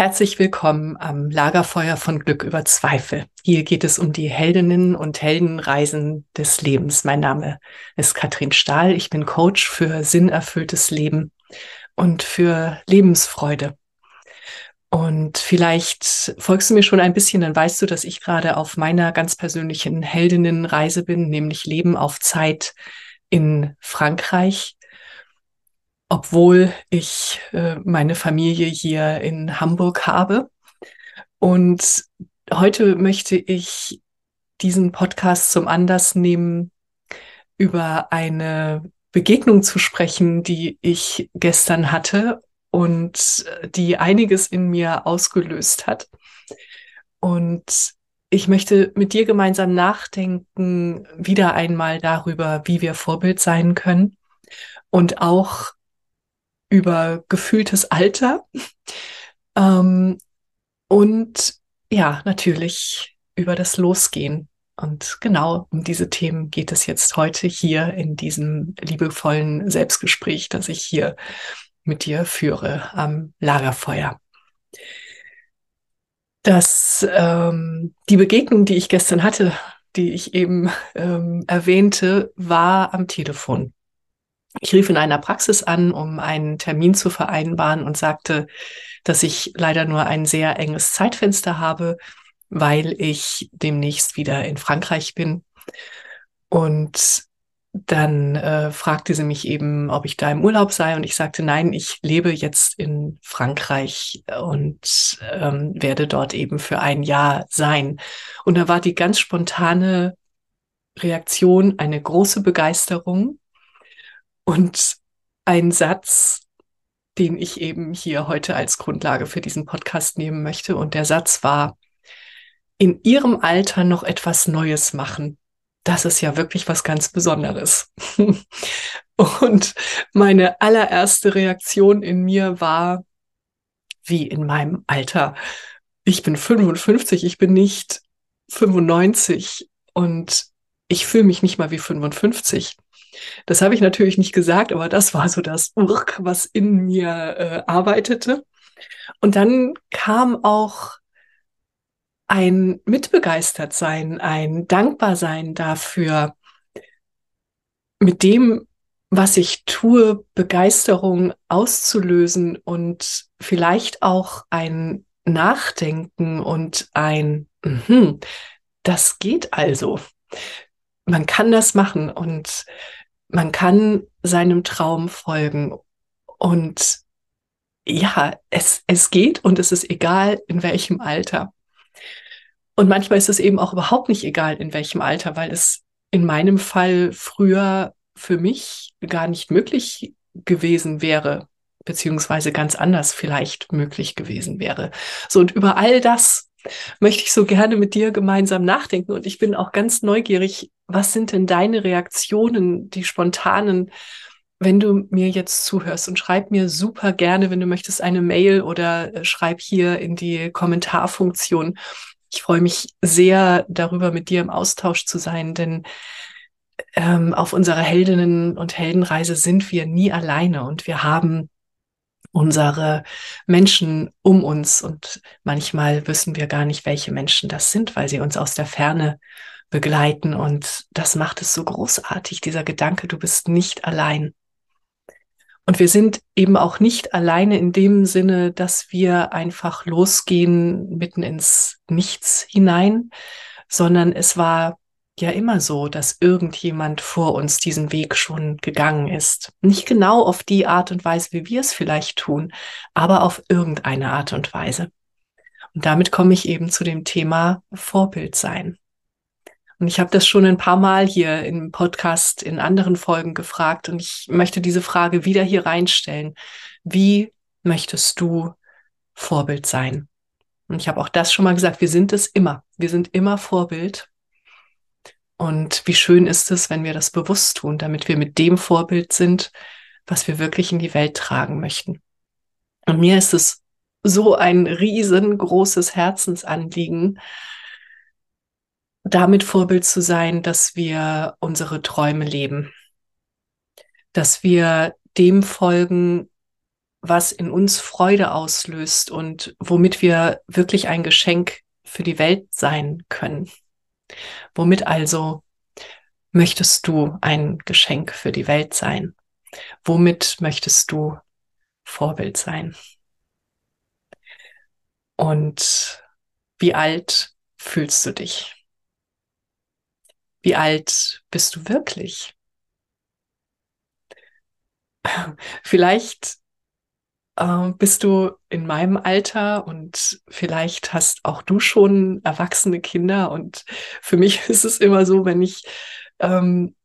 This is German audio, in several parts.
Herzlich willkommen am Lagerfeuer von Glück über Zweifel. Hier geht es um die Heldinnen und Heldenreisen des Lebens. Mein Name ist Katrin Stahl. Ich bin Coach für sinnerfülltes Leben und für Lebensfreude. Und vielleicht folgst du mir schon ein bisschen, dann weißt du, dass ich gerade auf meiner ganz persönlichen Heldinnenreise bin, nämlich Leben auf Zeit in Frankreich obwohl ich äh, meine Familie hier in Hamburg habe. Und heute möchte ich diesen Podcast zum Anlass nehmen, über eine Begegnung zu sprechen, die ich gestern hatte und die einiges in mir ausgelöst hat. Und ich möchte mit dir gemeinsam nachdenken, wieder einmal darüber, wie wir Vorbild sein können und auch über gefühltes Alter ähm, und ja, natürlich über das Losgehen. Und genau um diese Themen geht es jetzt heute hier in diesem liebevollen Selbstgespräch, das ich hier mit dir führe am Lagerfeuer. Das, ähm, die Begegnung, die ich gestern hatte, die ich eben ähm, erwähnte, war am Telefon. Ich rief in einer Praxis an, um einen Termin zu vereinbaren und sagte, dass ich leider nur ein sehr enges Zeitfenster habe, weil ich demnächst wieder in Frankreich bin. Und dann äh, fragte sie mich eben, ob ich da im Urlaub sei. Und ich sagte, nein, ich lebe jetzt in Frankreich und ähm, werde dort eben für ein Jahr sein. Und da war die ganz spontane Reaktion eine große Begeisterung und ein Satz, den ich eben hier heute als Grundlage für diesen Podcast nehmen möchte. Und der Satz war, in ihrem Alter noch etwas Neues machen. Das ist ja wirklich was ganz Besonderes. und meine allererste Reaktion in mir war, wie in meinem Alter. Ich bin 55, ich bin nicht 95 und ich fühle mich nicht mal wie 55. Das habe ich natürlich nicht gesagt, aber das war so das Urk, was in mir äh, arbeitete. Und dann kam auch ein Mitbegeistertsein, ein Dankbarsein dafür, mit dem, was ich tue, Begeisterung auszulösen und vielleicht auch ein Nachdenken und ein, mh, das geht also. Man kann das machen und man kann seinem Traum folgen und ja, es, es geht und es ist egal, in welchem Alter. Und manchmal ist es eben auch überhaupt nicht egal, in welchem Alter, weil es in meinem Fall früher für mich gar nicht möglich gewesen wäre, beziehungsweise ganz anders vielleicht möglich gewesen wäre. So, und über all das möchte ich so gerne mit dir gemeinsam nachdenken. Und ich bin auch ganz neugierig, was sind denn deine Reaktionen, die spontanen, wenn du mir jetzt zuhörst und schreib mir super gerne, wenn du möchtest, eine Mail oder äh, schreib hier in die Kommentarfunktion. Ich freue mich sehr darüber, mit dir im Austausch zu sein, denn ähm, auf unserer Heldinnen- und Heldenreise sind wir nie alleine und wir haben unsere Menschen um uns und manchmal wissen wir gar nicht, welche Menschen das sind, weil sie uns aus der Ferne begleiten und das macht es so großartig, dieser Gedanke, du bist nicht allein. Und wir sind eben auch nicht alleine in dem Sinne, dass wir einfach losgehen mitten ins Nichts hinein, sondern es war ja immer so, dass irgendjemand vor uns diesen Weg schon gegangen ist. Nicht genau auf die Art und Weise, wie wir es vielleicht tun, aber auf irgendeine Art und Weise. Und damit komme ich eben zu dem Thema Vorbild sein. Und ich habe das schon ein paar Mal hier im Podcast in anderen Folgen gefragt und ich möchte diese Frage wieder hier reinstellen. Wie möchtest du Vorbild sein? Und ich habe auch das schon mal gesagt, wir sind es immer. Wir sind immer Vorbild. Und wie schön ist es, wenn wir das bewusst tun, damit wir mit dem Vorbild sind, was wir wirklich in die Welt tragen möchten. Und mir ist es so ein riesengroßes Herzensanliegen, damit Vorbild zu sein, dass wir unsere Träume leben, dass wir dem folgen, was in uns Freude auslöst und womit wir wirklich ein Geschenk für die Welt sein können. Womit also möchtest du ein Geschenk für die Welt sein? Womit möchtest du Vorbild sein? Und wie alt fühlst du dich? Wie alt bist du wirklich? Vielleicht äh, bist du in meinem Alter und vielleicht hast auch du schon erwachsene Kinder. Und für mich ist es immer so, wenn ich ähm,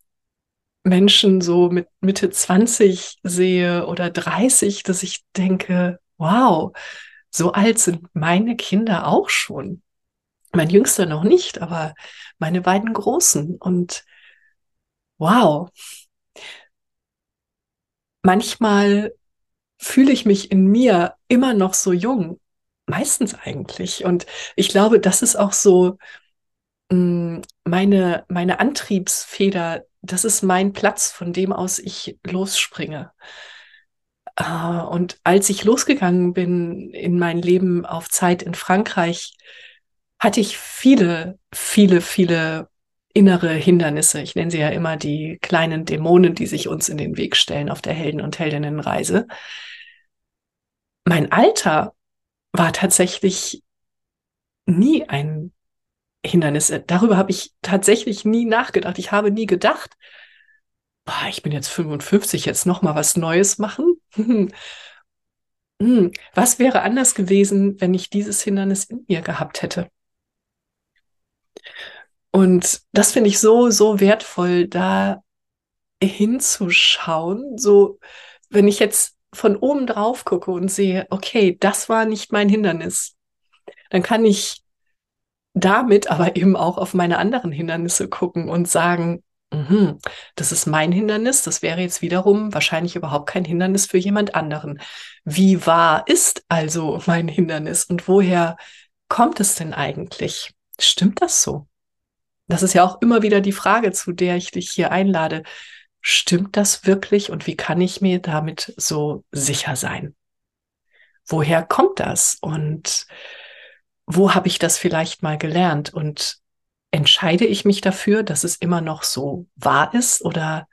Menschen so mit Mitte 20 sehe oder 30, dass ich denke, wow, so alt sind meine Kinder auch schon. Mein Jüngster noch nicht, aber meine beiden Großen. Und wow. Manchmal fühle ich mich in mir immer noch so jung. Meistens eigentlich. Und ich glaube, das ist auch so mh, mm, meine, meine Antriebsfeder. Das ist mein Platz, von dem aus ich losspringe. Uh, und als ich losgegangen bin in mein Leben auf Zeit in Frankreich, hatte ich viele, viele, viele innere Hindernisse. Ich nenne sie ja immer die kleinen Dämonen, die sich uns in den Weg stellen auf der Helden- und Heldinnenreise. Mein Alter war tatsächlich nie ein Hindernis. Darüber habe ich tatsächlich nie nachgedacht. Ich habe nie gedacht, boah, ich bin jetzt 55, jetzt noch mal was Neues machen. Hm, was wäre anders gewesen, wenn ich dieses Hindernis in mir gehabt hätte? Und das finde ich so, so wertvoll, da hinzuschauen. So, wenn ich jetzt von oben drauf gucke und sehe, okay, das war nicht mein Hindernis, dann kann ich damit aber eben auch auf meine anderen Hindernisse gucken und sagen, mh, das ist mein Hindernis, das wäre jetzt wiederum wahrscheinlich überhaupt kein Hindernis für jemand anderen. Wie wahr ist also mein Hindernis und woher kommt es denn eigentlich? Stimmt das so? Das ist ja auch immer wieder die Frage, zu der ich dich hier einlade. Stimmt das wirklich und wie kann ich mir damit so sicher sein? Woher kommt das und wo habe ich das vielleicht mal gelernt und entscheide ich mich dafür, dass es immer noch so wahr ist oder,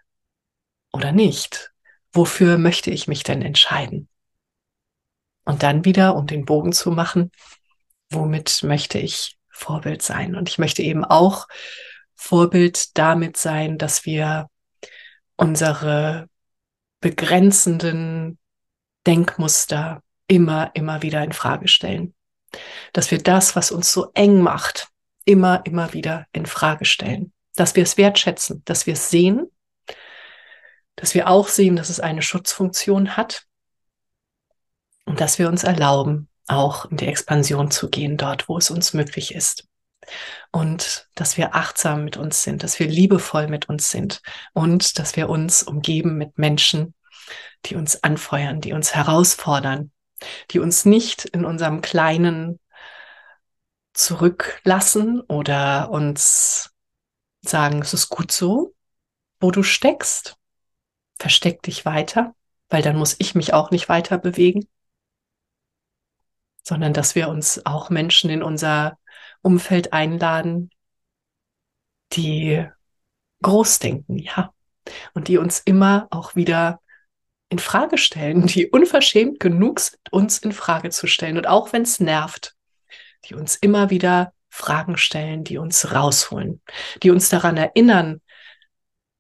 oder nicht? Wofür möchte ich mich denn entscheiden? Und dann wieder, um den Bogen zu machen, womit möchte ich Vorbild sein. Und ich möchte eben auch Vorbild damit sein, dass wir unsere begrenzenden Denkmuster immer, immer wieder in Frage stellen. Dass wir das, was uns so eng macht, immer, immer wieder in Frage stellen. Dass wir es wertschätzen, dass wir es sehen, dass wir auch sehen, dass es eine Schutzfunktion hat Und dass wir uns erlauben, auch in die Expansion zu gehen, dort, wo es uns möglich ist. Und dass wir achtsam mit uns sind, dass wir liebevoll mit uns sind und dass wir uns umgeben mit Menschen, die uns anfeuern, die uns herausfordern, die uns nicht in unserem kleinen zurücklassen oder uns sagen, es ist gut so, wo du steckst. Versteck dich weiter, weil dann muss ich mich auch nicht weiter bewegen, sondern dass wir uns auch Menschen in unser Umfeld einladen, die groß denken, ja, und die uns immer auch wieder in Frage stellen, die unverschämt genug sind, uns in Frage zu stellen und auch wenn es nervt, die uns immer wieder Fragen stellen, die uns rausholen, die uns daran erinnern,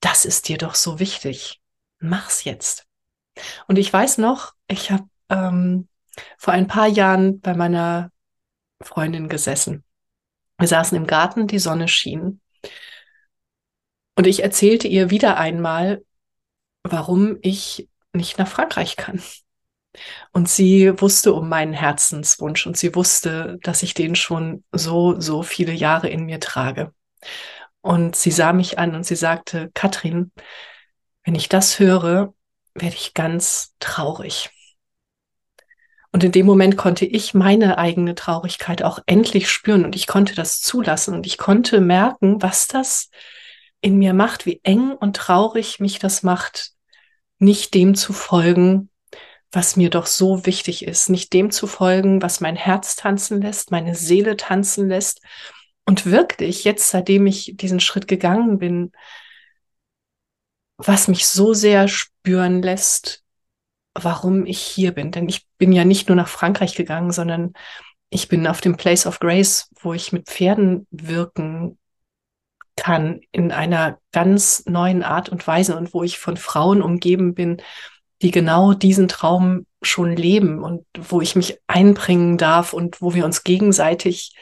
das ist dir doch so wichtig. Mach's jetzt. Und ich weiß noch, ich habe ähm, vor ein paar Jahren bei meiner Freundin gesessen. Wir saßen im Garten, die Sonne schien. Und ich erzählte ihr wieder einmal, warum ich nicht nach Frankreich kann. Und sie wusste um meinen Herzenswunsch und sie wusste, dass ich den schon so, so viele Jahre in mir trage. Und sie sah mich an und sie sagte, Katrin, wenn ich das höre, werde ich ganz traurig. Und in dem Moment konnte ich meine eigene Traurigkeit auch endlich spüren und ich konnte das zulassen und ich konnte merken, was das in mir macht, wie eng und traurig mich das macht, nicht dem zu folgen, was mir doch so wichtig ist, nicht dem zu folgen, was mein Herz tanzen lässt, meine Seele tanzen lässt. Und wirklich, jetzt seitdem ich diesen Schritt gegangen bin, was mich so sehr spüren lässt, warum ich hier bin. Denn ich bin ja nicht nur nach Frankreich gegangen, sondern ich bin auf dem Place of Grace, wo ich mit Pferden wirken kann in einer ganz neuen Art und Weise und wo ich von Frauen umgeben bin, die genau diesen Traum schon leben und wo ich mich einbringen darf und wo wir uns gegenseitig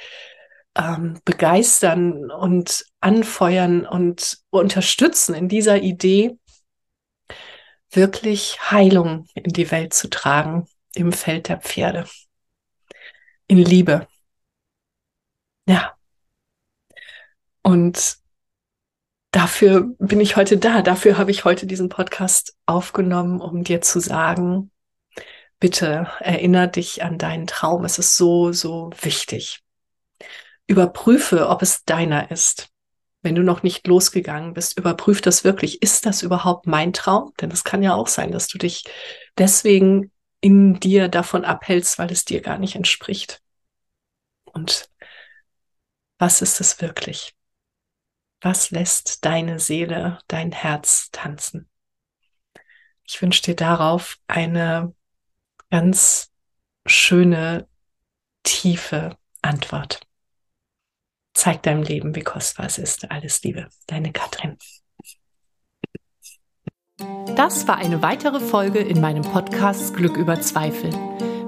ähm, begeistern und anfeuern und unterstützen in dieser Idee, wirklich Heilung in die Welt zu tragen im Feld der Pferde. In Liebe. Ja. Und dafür bin ich heute da. Dafür habe ich heute diesen Podcast aufgenommen, um dir zu sagen, bitte erinnere dich an deinen Traum. Es ist so, so wichtig. Überprüfe, ob es deiner ist. Wenn du noch nicht losgegangen bist, überprüf das wirklich. Ist das überhaupt mein Traum? Denn es kann ja auch sein, dass du dich deswegen in dir davon abhältst, weil es dir gar nicht entspricht. Und was ist es wirklich? Was lässt deine Seele, dein Herz tanzen? Ich wünsche dir darauf eine ganz schöne, tiefe Antwort. Zeig deinem Leben, wie kostbar es ist. Alles Liebe, deine Katrin. Das war eine weitere Folge in meinem Podcast Glück über Zweifel.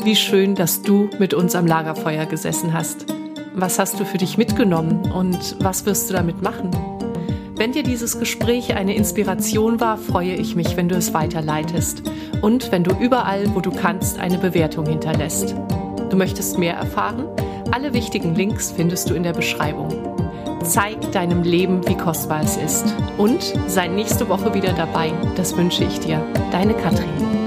Wie schön, dass du mit uns am Lagerfeuer gesessen hast. Was hast du für dich mitgenommen und was wirst du damit machen? Wenn dir dieses Gespräch eine Inspiration war, freue ich mich, wenn du es weiterleitest und wenn du überall, wo du kannst, eine Bewertung hinterlässt. Du möchtest mehr erfahren? Alle wichtigen Links findest du in der Beschreibung. Zeig deinem Leben, wie kostbar es ist. Und sei nächste Woche wieder dabei. Das wünsche ich dir. Deine Katrin.